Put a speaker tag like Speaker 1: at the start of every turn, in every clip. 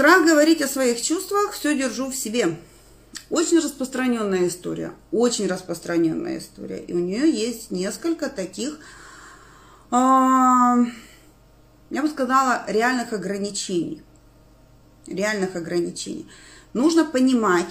Speaker 1: Страх говорить о своих чувствах, все держу в себе. Очень распространенная история, очень распространенная история. И у нее есть несколько таких, э, я бы сказала, реальных ограничений. Реальных ограничений. Нужно понимать,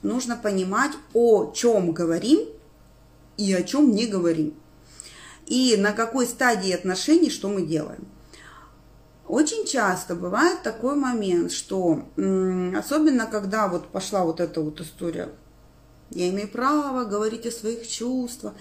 Speaker 1: нужно понимать, о чем говорим и о чем не говорим. И на какой стадии отношений что мы делаем. Очень часто бывает такой момент, что особенно когда вот пошла вот эта вот история, я имею право говорить о своих чувствах,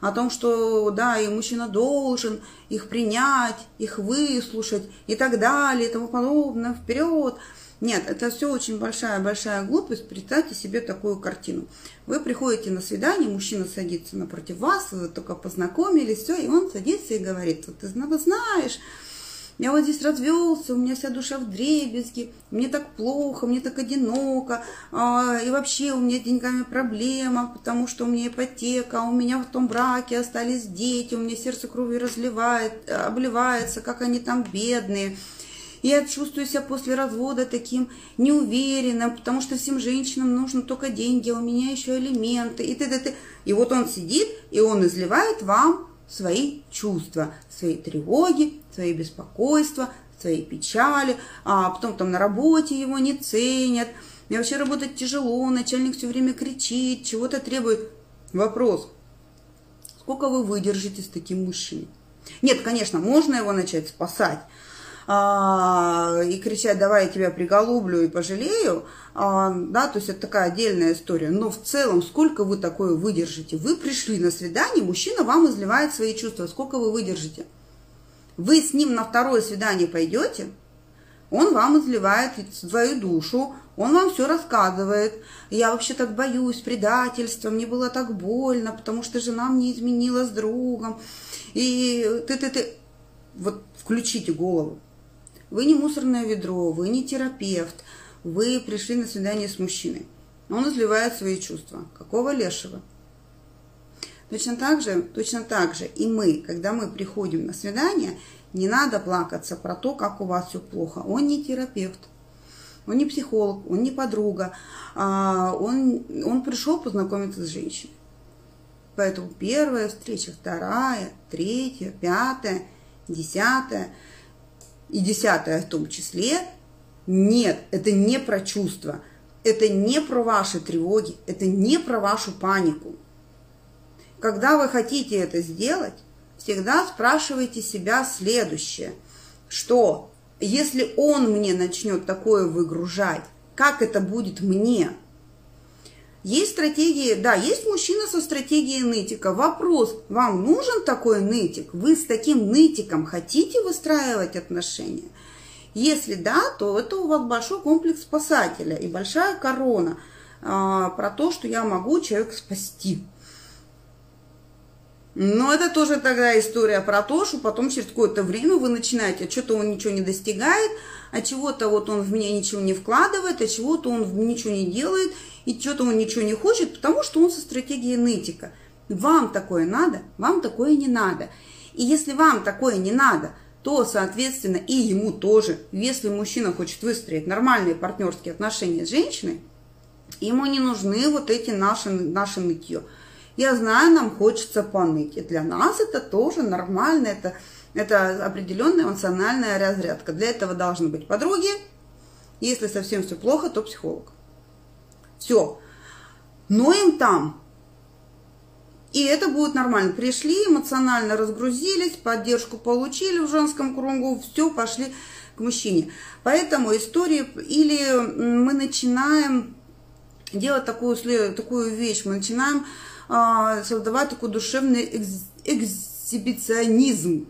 Speaker 1: о том, что да, и мужчина должен их принять, их выслушать и так далее и тому подобное, вперед. Нет, это все очень большая-большая глупость. Представьте себе такую картину. Вы приходите на свидание, мужчина садится напротив вас, вы только познакомились, все, и он садится и говорит, вот ты знаешь, я вот здесь развелся, у меня вся душа в дребезги, мне так плохо, мне так одиноко, а, и вообще у меня с деньгами проблема, потому что у меня ипотека, а у меня в том браке остались дети, у меня сердце кровью разливает, обливается, как они там бедные. Я чувствую себя после развода таким неуверенным, потому что всем женщинам нужно только деньги, а у меня еще элементы, и т.д. И вот он сидит, и он изливает вам свои чувства, свои тревоги, свои беспокойства, свои печали, а потом там на работе его не ценят, и вообще работать тяжело, начальник все время кричит, чего-то требует. Вопрос, сколько вы выдержите с таким мужчиной? Нет, конечно, можно его начать спасать, и кричать, давай я тебя приголублю и пожалею, а, да, то есть это такая отдельная история. Но в целом, сколько вы такое выдержите? Вы пришли на свидание, мужчина вам изливает свои чувства, сколько вы выдержите? Вы с ним на второе свидание пойдете, он вам изливает свою душу, он вам все рассказывает. Я вообще так боюсь предательства, мне было так больно, потому что жена мне изменила с другом. И ты-ты-ты... Вот включите голову. Вы не мусорное ведро, вы не терапевт, вы пришли на свидание с мужчиной. Он изливает свои чувства. Какого лешего? Точно так же, точно так же и мы, когда мы приходим на свидание, не надо плакаться про то, как у вас все плохо. Он не терапевт, он не психолог, он не подруга, а он, он пришел познакомиться с женщиной. Поэтому первая встреча, вторая, третья, пятая, десятая – и десятое в том числе, нет, это не про чувства, это не про ваши тревоги, это не про вашу панику. Когда вы хотите это сделать, всегда спрашивайте себя следующее, что если он мне начнет такое выгружать, как это будет мне? Есть стратегии, да, есть мужчина со стратегией нытика. Вопрос, вам нужен такой нытик? Вы с таким нытиком хотите выстраивать отношения? Если да, то это у вас большой комплекс спасателя и большая корона а, про то, что я могу человека спасти. Но это тоже тогда история про то, что потом через какое-то время вы начинаете, а что-то он ничего не достигает, а чего-то вот он в меня ничего не вкладывает, а чего-то он ничего не делает, и что-то он ничего не хочет, потому что он со стратегией нытика. Вам такое надо, вам такое не надо. И если вам такое не надо, то, соответственно, и ему тоже. Если мужчина хочет выстроить нормальные партнерские отношения с женщиной, ему не нужны вот эти наши, наши нытье. Я знаю, нам хочется поныть. И для нас это тоже нормально, это, это определенная эмоциональная разрядка. Для этого должны быть подруги. Если совсем все плохо, то психолог. Все. Но им там. И это будет нормально. Пришли, эмоционально разгрузились, поддержку получили в женском кругу, все, пошли к мужчине. Поэтому истории, или мы начинаем делать такую, такую вещь, мы начинаем создавать такой душевный экз, экзибиционизм.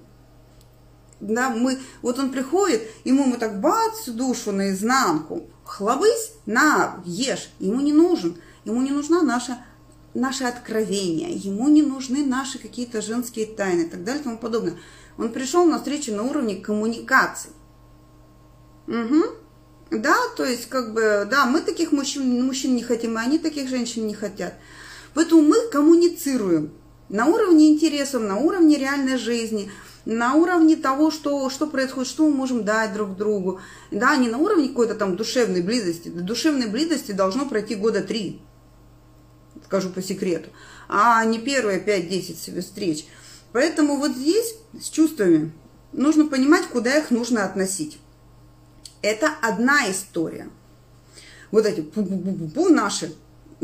Speaker 1: Да, мы, вот он приходит, ему мы так бац душу наизнанку, хлобысь, на, ешь, ему не нужен, ему не нужна наша наше откровение, ему не нужны наши какие-то женские тайны и так далее и тому подобное. Он пришел на встречу на уровне коммуникации. Угу. Да, то есть, как бы, да, мы таких мужчин, мужчин не хотим, и они таких женщин не хотят. Поэтому мы коммуницируем на уровне интересов, на уровне реальной жизни. на уровне того, что, что происходит, что мы можем дать друг другу. Да, не на уровне какой-то там душевной близости. До душевной близости должно пройти года три, скажу по секрету, а не первые 5-10 встреч. Поэтому вот здесь с чувствами нужно понимать, куда их нужно относить. Это одна история. Вот эти пу-пу-пу-пу наши,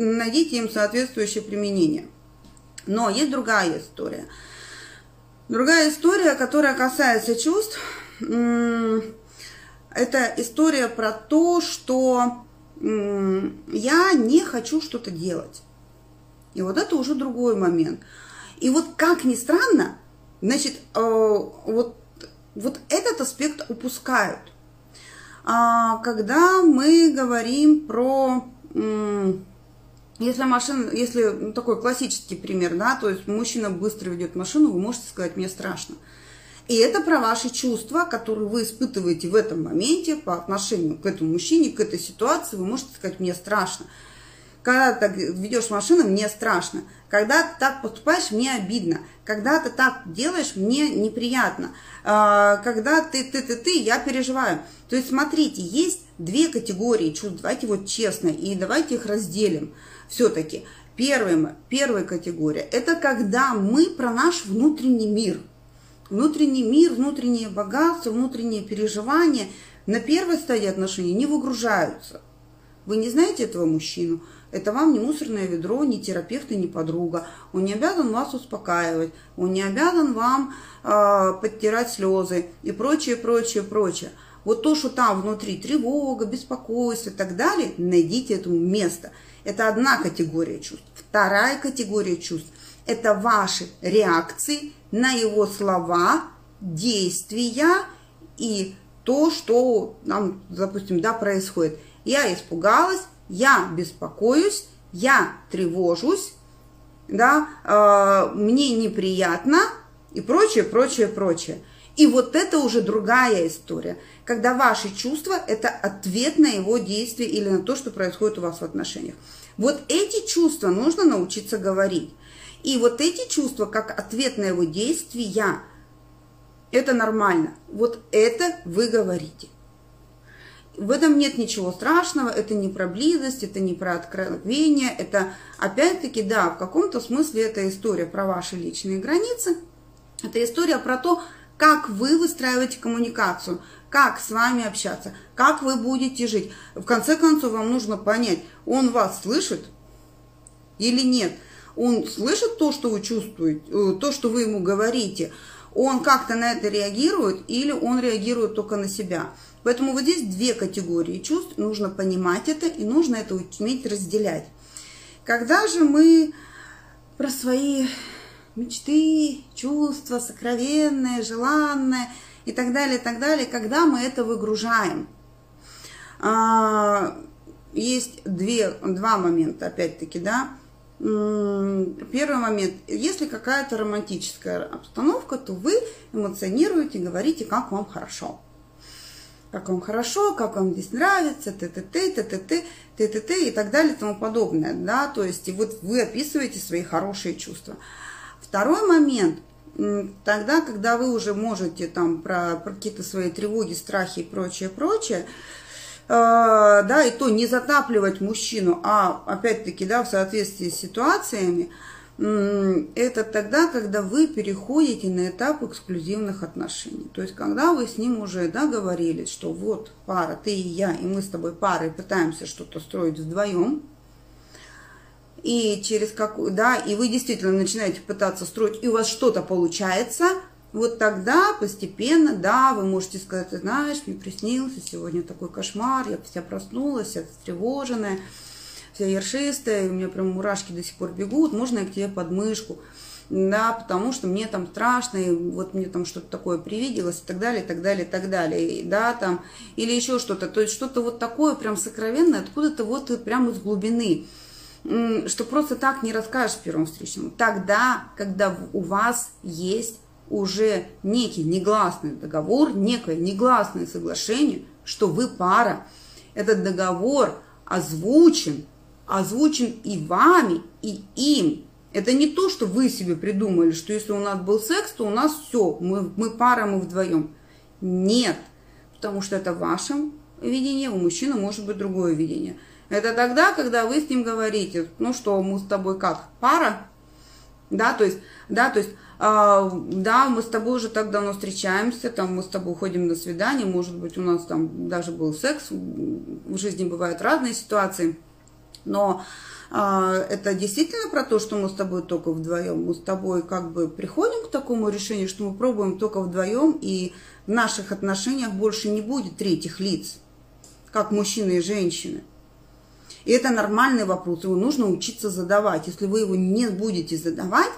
Speaker 1: найдите им соответствующее применение. Но есть другая история – Другая история, которая касается чувств, это история про то, что я не хочу что-то делать. И вот это уже другой момент. И вот как ни странно, значит, э, вот, вот этот аспект упускают. А когда мы говорим про если машина, если ну, такой классический пример, да, то есть мужчина быстро ведет машину, вы можете сказать, мне страшно. И это про ваши чувства, которые вы испытываете в этом моменте по отношению к этому мужчине, к этой ситуации, вы можете сказать, мне страшно. Когда так ведешь машину, мне страшно. Когда ты так поступаешь, мне обидно. Когда ты так делаешь, мне неприятно. А, когда ты, ты, ты, ты, я переживаю. То есть, смотрите, есть две категории чувств. Давайте вот честно, и давайте их разделим все-таки первая, первая категория – это когда мы про наш внутренний мир. Внутренний мир, внутреннее богатство, внутренние переживания на первой стадии отношений не выгружаются. Вы не знаете этого мужчину, это вам не мусорное ведро, не терапевт и не подруга. Он не обязан вас успокаивать, он не обязан вам э, подтирать слезы и прочее, прочее, прочее. Вот то, что там внутри тревога, беспокойство и так далее, найдите этому место – это одна категория чувств. Вторая категория чувств – это ваши реакции на его слова, действия и то, что нам, допустим, да, происходит. Я испугалась, я беспокоюсь, я тревожусь, да, э, мне неприятно и прочее, прочее, прочее. И вот это уже другая история, когда ваши чувства – это ответ на его действие или на то, что происходит у вас в отношениях. Вот эти чувства нужно научиться говорить. И вот эти чувства, как ответ на его действия, это нормально. Вот это вы говорите. В этом нет ничего страшного, это не про близость, это не про откровение, это опять-таки, да, в каком-то смысле это история про ваши личные границы, это история про то, как вы выстраиваете коммуникацию, как с вами общаться, как вы будете жить. В конце концов, вам нужно понять, он вас слышит или нет. Он слышит то, что вы чувствуете, э, то, что вы ему говорите. Он как-то на это реагирует или он реагирует только на себя. Поэтому вот здесь две категории чувств. Нужно понимать это и нужно это уметь разделять. Когда же мы про свои мечты, чувства, сокровенное, желанное и так далее, и так далее, когда мы это выгружаем. А, есть две, два момента, опять-таки, да. Первый момент, если какая-то романтическая обстановка, то вы эмоционируете, говорите, как вам хорошо. Как вам хорошо, как вам здесь нравится, т-т-т, т-т-т, т-т-т и так далее и тому подобное, да, то есть и вот вы описываете свои хорошие чувства. Второй момент, тогда, когда вы уже можете там про, про какие-то свои тревоги, страхи и прочее, прочее, э, да, и то не затапливать мужчину, а опять-таки, да, в соответствии с ситуациями, это тогда, когда вы переходите на этап эксклюзивных отношений. То есть, когда вы с ним уже договорились, что вот пара, ты и я, и мы с тобой парой пытаемся что-то строить вдвоем, и через какую, да, и вы действительно начинаете пытаться строить, и у вас что-то получается, вот тогда постепенно, да, вы можете сказать, ты знаешь, мне приснился сегодня такой кошмар, я вся проснулась, вся встревоженная, вся ершистая, у меня прям мурашки до сих пор бегут, можно я к тебе под мышку, да, потому что мне там страшно, и вот мне там что-то такое привиделось, и так далее, и так далее, и так далее, и, да, там, или еще что-то, то есть что-то вот такое прям сокровенное, откуда-то вот прям из глубины, что просто так не расскажешь первому встречному. Тогда, когда у вас есть уже некий негласный договор, некое негласное соглашение, что вы пара, этот договор озвучен, озвучен и вами, и им, Это не то, что вы себе придумали, что если у нас был секс, то у нас все, мы, мы пара, мы вдвоем. Нет, потому что это в вашем видении, у мужчины может быть другое видение. Это тогда, когда вы с ним говорите, ну что, мы с тобой как, пара? Да, то есть, да, то есть, э, да, мы с тобой уже так давно встречаемся, там мы с тобой ходим на свидание, может быть, у нас там даже был секс, в жизни бывают разные ситуации, но а, это действительно про то, что мы с тобой только вдвоем. Мы с тобой как бы приходим к такому решению, что мы пробуем только вдвоем, и в наших отношениях больше не будет третьих лиц, как мужчины и женщины. И это нормальный вопрос, его нужно учиться задавать. Если вы его не будете задавать,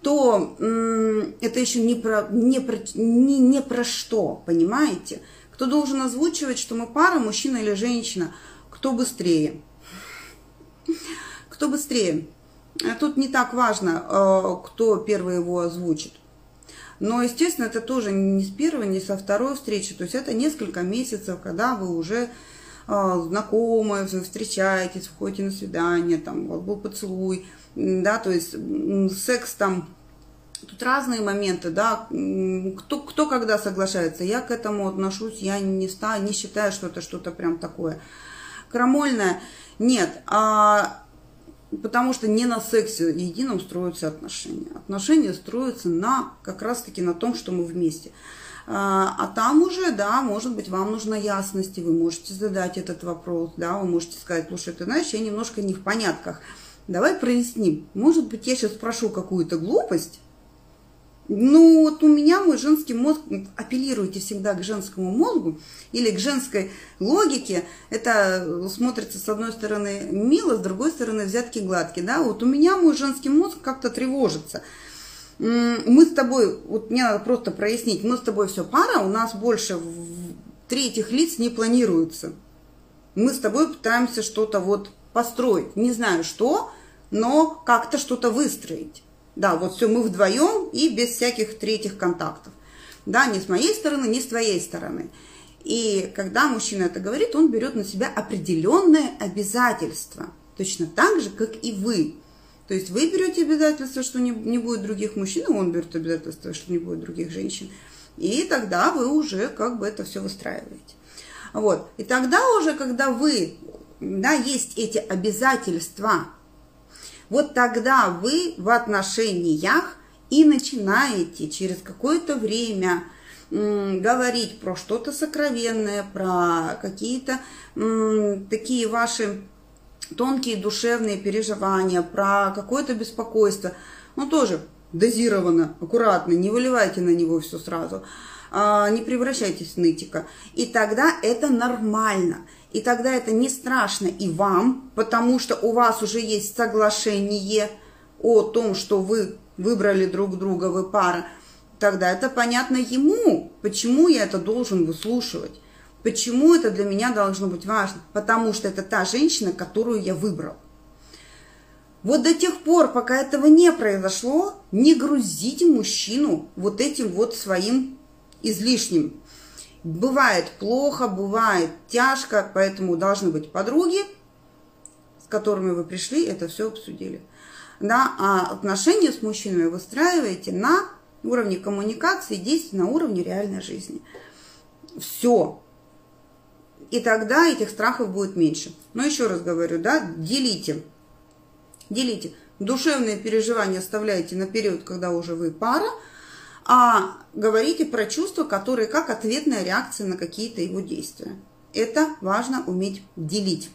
Speaker 1: то м- это еще не про, не, про, не, не про что, понимаете? Кто должен озвучивать, что мы пара, мужчина или женщина? Кто быстрее? Кто быстрее? А тут не так важно, э, кто первый его озвучит. Но, естественно, это тоже не с первой, не со второй встречи. То есть это несколько месяцев, когда вы уже э, знакомы, встречаетесь, входите на свидание, там, был поцелуй, да, то есть секс там, тут разные моменты, да, кто, кто когда соглашается. Я к этому отношусь, я не, ста, не считаю, что это что-то прям такое крамольное. Нет, а потому что не на сексе едином строятся отношения. Отношения строятся на как раз-таки на том, что мы вместе. А, а там уже, да, может быть, вам нужна ясность, и вы можете задать этот вопрос, да, вы можете сказать, слушай, ты знаешь, я немножко не в понятках, давай проясним. Может быть, я сейчас спрошу какую-то глупость, ну, вот у меня мой женский мозг, апеллируйте всегда к женскому мозгу или к женской логике. Это смотрится, с одной стороны, мило, с другой стороны, взятки гладкие. Да? Вот у меня мой женский мозг как-то тревожится. Мы с тобой, вот мне надо просто прояснить, мы с тобой все пара, у нас больше третьих лиц не планируется. Мы с тобой пытаемся что-то вот построить. Не знаю что, но как-то что-то выстроить. Да, вот все, мы вдвоем и без всяких третьих контактов. Да, ни с моей стороны, ни с твоей стороны. И когда мужчина это говорит, он берет на себя определенное обязательство. Точно так же, как и вы. То есть вы берете обязательство, что не, не будет других мужчин, и он берет обязательство, что не будет других женщин. И тогда вы уже как бы это все выстраиваете. Вот. И тогда уже, когда вы, да, есть эти обязательства, вот тогда вы в отношениях и начинаете через какое-то время говорить про что-то сокровенное, про какие-то такие ваши тонкие душевные переживания, про какое-то беспокойство. Ну, тоже дозированно, аккуратно, не выливайте на него все сразу, а, не превращайтесь в нытика. И тогда это нормально. И тогда это не страшно и вам, потому что у вас уже есть соглашение о том, что вы выбрали друг друга, вы пара. Тогда это понятно ему, почему я это должен выслушивать. Почему это для меня должно быть важно? Потому что это та женщина, которую я выбрал. Вот до тех пор, пока этого не произошло, не грузите мужчину вот этим вот своим излишним Бывает плохо, бывает тяжко, поэтому должны быть подруги, с которыми вы пришли, это все обсудили. Да, а отношения с мужчинами выстраиваете на уровне коммуникации, действий на уровне реальной жизни. Все. И тогда этих страхов будет меньше. Но еще раз говорю, да, делите. Делите. Душевные переживания оставляйте на период, когда уже вы пара – а говорите про чувства, которые как ответная реакция на какие-то его действия. Это важно уметь делить.